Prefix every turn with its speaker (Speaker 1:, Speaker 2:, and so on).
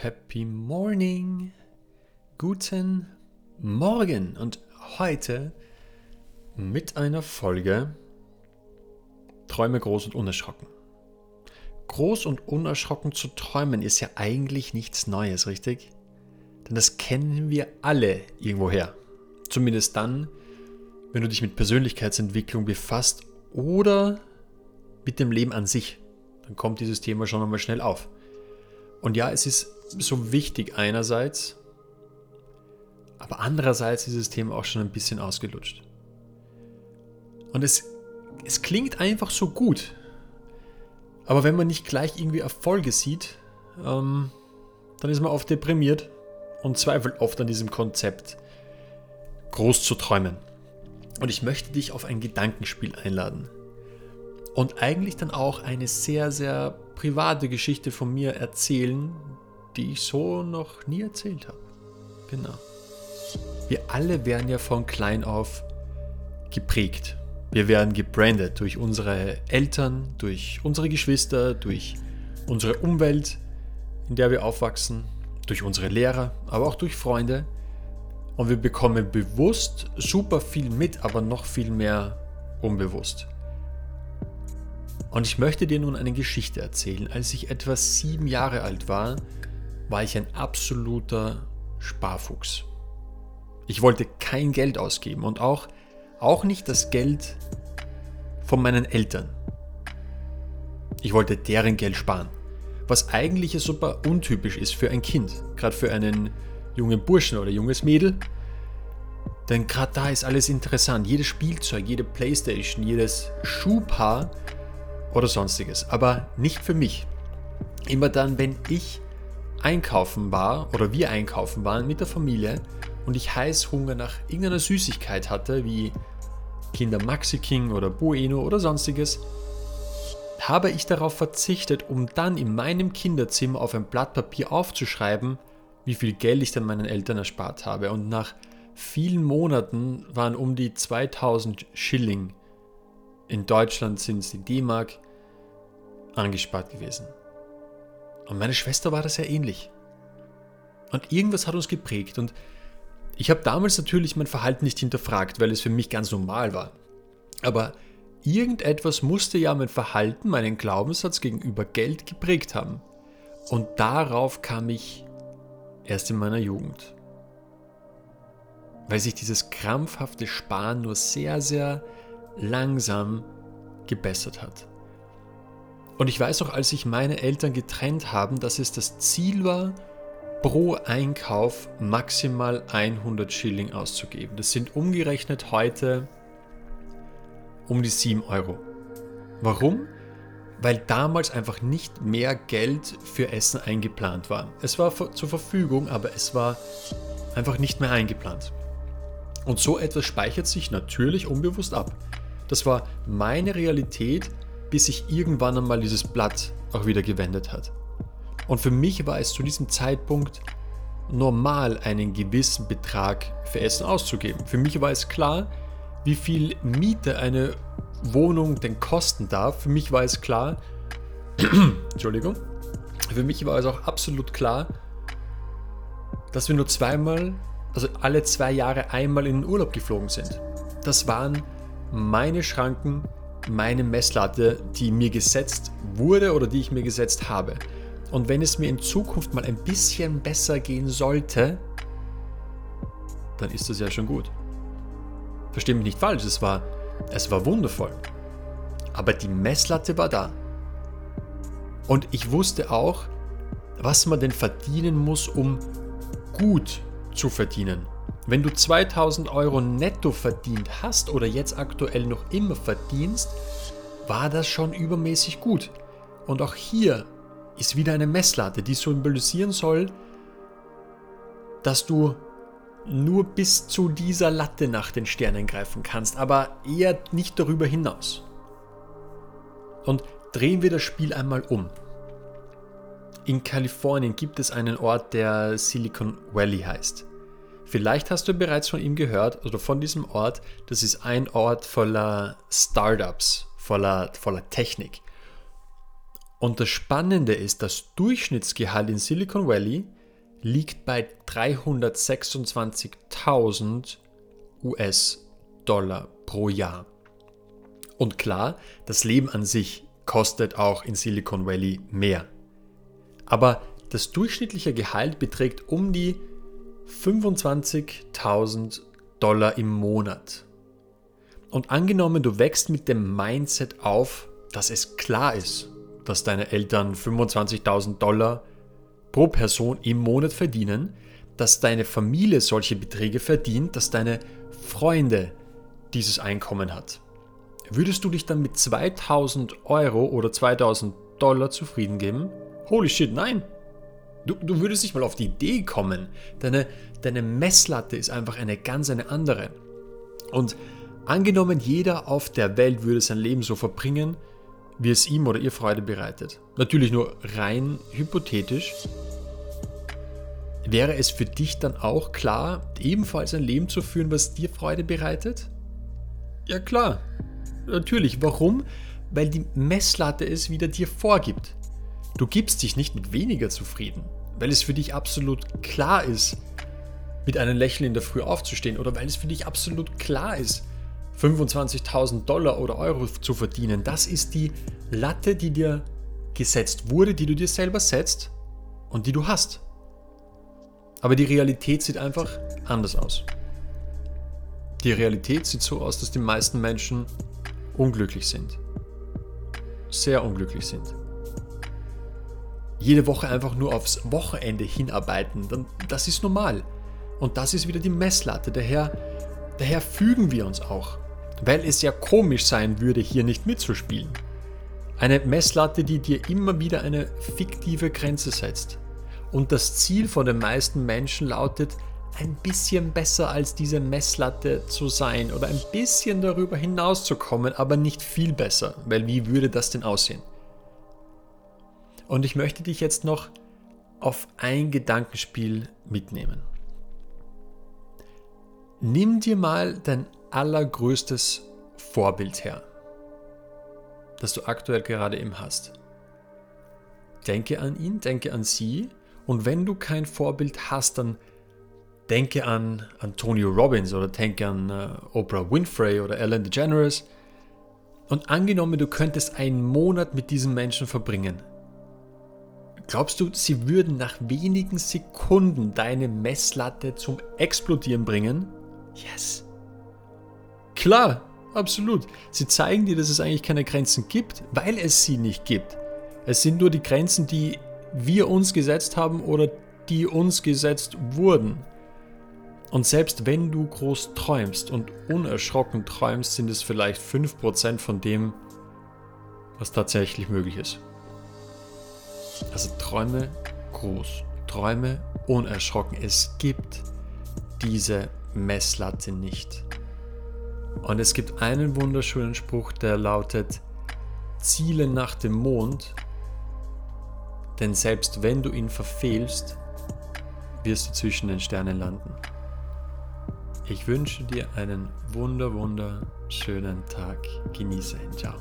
Speaker 1: Happy Morning. Guten Morgen und heute mit einer Folge Träume groß und unerschrocken. Groß und unerschrocken zu träumen ist ja eigentlich nichts Neues, richtig? Denn das kennen wir alle irgendwoher. Zumindest dann, wenn du dich mit Persönlichkeitsentwicklung befasst oder mit dem Leben an sich. Dann kommt dieses Thema schon einmal schnell auf. Und ja, es ist so wichtig einerseits, aber andererseits ist das Thema auch schon ein bisschen ausgelutscht. Und es, es klingt einfach so gut. Aber wenn man nicht gleich irgendwie Erfolge sieht, ähm, dann ist man oft deprimiert und zweifelt oft an diesem Konzept, groß zu träumen. Und ich möchte dich auf ein Gedankenspiel einladen. Und eigentlich dann auch eine sehr, sehr private Geschichte von mir erzählen, die ich so noch nie erzählt habe. Genau. Wir alle werden ja von klein auf geprägt. Wir werden gebrandet durch unsere Eltern, durch unsere Geschwister, durch unsere Umwelt, in der wir aufwachsen, durch unsere Lehrer, aber auch durch Freunde. Und wir bekommen bewusst super viel mit, aber noch viel mehr unbewusst. Und ich möchte dir nun eine Geschichte erzählen. Als ich etwa sieben Jahre alt war, war ich ein absoluter Sparfuchs. Ich wollte kein Geld ausgeben und auch, auch nicht das Geld von meinen Eltern. Ich wollte deren Geld sparen, was eigentlich super untypisch ist für ein Kind, gerade für einen jungen Burschen oder junges Mädel. Denn gerade da ist alles interessant. Jedes Spielzeug, jede Playstation, jedes Schuhpaar oder sonstiges. Aber nicht für mich. Immer dann, wenn ich einkaufen war oder wir einkaufen waren mit der Familie und ich Heißhunger nach irgendeiner Süßigkeit hatte, wie Kinder Maxi King oder Bueno oder sonstiges, habe ich darauf verzichtet, um dann in meinem Kinderzimmer auf ein Blatt Papier aufzuschreiben, wie viel Geld ich dann meinen Eltern erspart habe. Und nach vielen Monaten waren um die 2000 Schilling in Deutschland sind es die D-Mark angespart gewesen. Und meine Schwester war das ja ähnlich. Und irgendwas hat uns geprägt. Und ich habe damals natürlich mein Verhalten nicht hinterfragt, weil es für mich ganz normal war. Aber irgendetwas musste ja mein Verhalten, meinen Glaubenssatz gegenüber Geld geprägt haben. Und darauf kam ich erst in meiner Jugend. Weil sich dieses krampfhafte Sparen nur sehr, sehr langsam gebessert hat. Und ich weiß auch, als sich meine Eltern getrennt haben, dass es das Ziel war, pro Einkauf maximal 100 Schilling auszugeben. Das sind umgerechnet heute um die 7 Euro. Warum? Weil damals einfach nicht mehr Geld für Essen eingeplant war. Es war zur Verfügung, aber es war einfach nicht mehr eingeplant. Und so etwas speichert sich natürlich unbewusst ab. Das war meine Realität, bis sich irgendwann einmal dieses Blatt auch wieder gewendet hat. Und für mich war es zu diesem Zeitpunkt normal, einen gewissen Betrag für Essen auszugeben. Für mich war es klar, wie viel Miete eine Wohnung denn kosten darf. Für mich war es klar, Entschuldigung, für mich war es auch absolut klar, dass wir nur zweimal, also alle zwei Jahre einmal in den Urlaub geflogen sind. Das waren meine Schranken, meine Messlatte, die mir gesetzt wurde oder die ich mir gesetzt habe. Und wenn es mir in Zukunft mal ein bisschen besser gehen sollte, dann ist das ja schon gut. Versteh mich nicht falsch, es war, es war wundervoll. Aber die Messlatte war da. Und ich wusste auch, was man denn verdienen muss, um gut zu verdienen. Wenn du 2000 Euro netto verdient hast oder jetzt aktuell noch immer verdienst, war das schon übermäßig gut. Und auch hier ist wieder eine Messlatte, die symbolisieren soll, dass du nur bis zu dieser Latte nach den Sternen greifen kannst, aber eher nicht darüber hinaus. Und drehen wir das Spiel einmal um. In Kalifornien gibt es einen Ort, der Silicon Valley heißt. Vielleicht hast du bereits von ihm gehört oder von diesem Ort. Das ist ein Ort voller Startups, voller, voller Technik. Und das Spannende ist, das Durchschnittsgehalt in Silicon Valley liegt bei 326.000 US-Dollar pro Jahr. Und klar, das Leben an sich kostet auch in Silicon Valley mehr. Aber das durchschnittliche Gehalt beträgt um die 25.000 Dollar im Monat. Und angenommen, du wächst mit dem Mindset auf, dass es klar ist, dass deine Eltern 25.000 Dollar pro Person im Monat verdienen, dass deine Familie solche Beträge verdient, dass deine Freunde dieses Einkommen hat. Würdest du dich dann mit 2000 Euro oder 2000 Dollar zufrieden geben? Holy shit, nein! Du, du würdest nicht mal auf die Idee kommen. Deine, deine Messlatte ist einfach eine ganz eine andere. Und angenommen, jeder auf der Welt würde sein Leben so verbringen, wie es ihm oder ihr Freude bereitet. Natürlich nur rein hypothetisch. Wäre es für dich dann auch klar, ebenfalls ein Leben zu führen, was dir Freude bereitet? Ja klar, natürlich. Warum? Weil die Messlatte es wieder dir vorgibt. Du gibst dich nicht mit weniger zufrieden, weil es für dich absolut klar ist, mit einem Lächeln in der Früh aufzustehen oder weil es für dich absolut klar ist, 25.000 Dollar oder Euro zu verdienen. Das ist die Latte, die dir gesetzt wurde, die du dir selber setzt und die du hast. Aber die Realität sieht einfach anders aus. Die Realität sieht so aus, dass die meisten Menschen unglücklich sind. Sehr unglücklich sind. Jede Woche einfach nur aufs Wochenende hinarbeiten, dann, das ist normal. Und das ist wieder die Messlatte. Daher, daher fügen wir uns auch. Weil es ja komisch sein würde, hier nicht mitzuspielen. Eine Messlatte, die dir immer wieder eine fiktive Grenze setzt. Und das Ziel von den meisten Menschen lautet, ein bisschen besser als diese Messlatte zu sein oder ein bisschen darüber hinauszukommen, aber nicht viel besser, weil wie würde das denn aussehen? Und ich möchte dich jetzt noch auf ein Gedankenspiel mitnehmen. Nimm dir mal dein allergrößtes Vorbild her, das du aktuell gerade eben hast. Denke an ihn, denke an sie und wenn du kein Vorbild hast, dann denke an Antonio Robbins oder denke an äh, Oprah Winfrey oder Ellen DeGeneres. Und angenommen, du könntest einen Monat mit diesen Menschen verbringen. Glaubst du, sie würden nach wenigen Sekunden deine Messlatte zum Explodieren bringen? Yes. Klar, absolut. Sie zeigen dir, dass es eigentlich keine Grenzen gibt, weil es sie nicht gibt. Es sind nur die Grenzen, die wir uns gesetzt haben oder die uns gesetzt wurden. Und selbst wenn du groß träumst und unerschrocken träumst, sind es vielleicht 5% von dem, was tatsächlich möglich ist. Also träume groß, träume unerschrocken. Es gibt diese Messlatte nicht. Und es gibt einen wunderschönen Spruch, der lautet, Ziele nach dem Mond, denn selbst wenn du ihn verfehlst, wirst du zwischen den Sternen landen. Ich wünsche dir einen wunder, wunderschönen Tag. Genieße ihn. Ciao.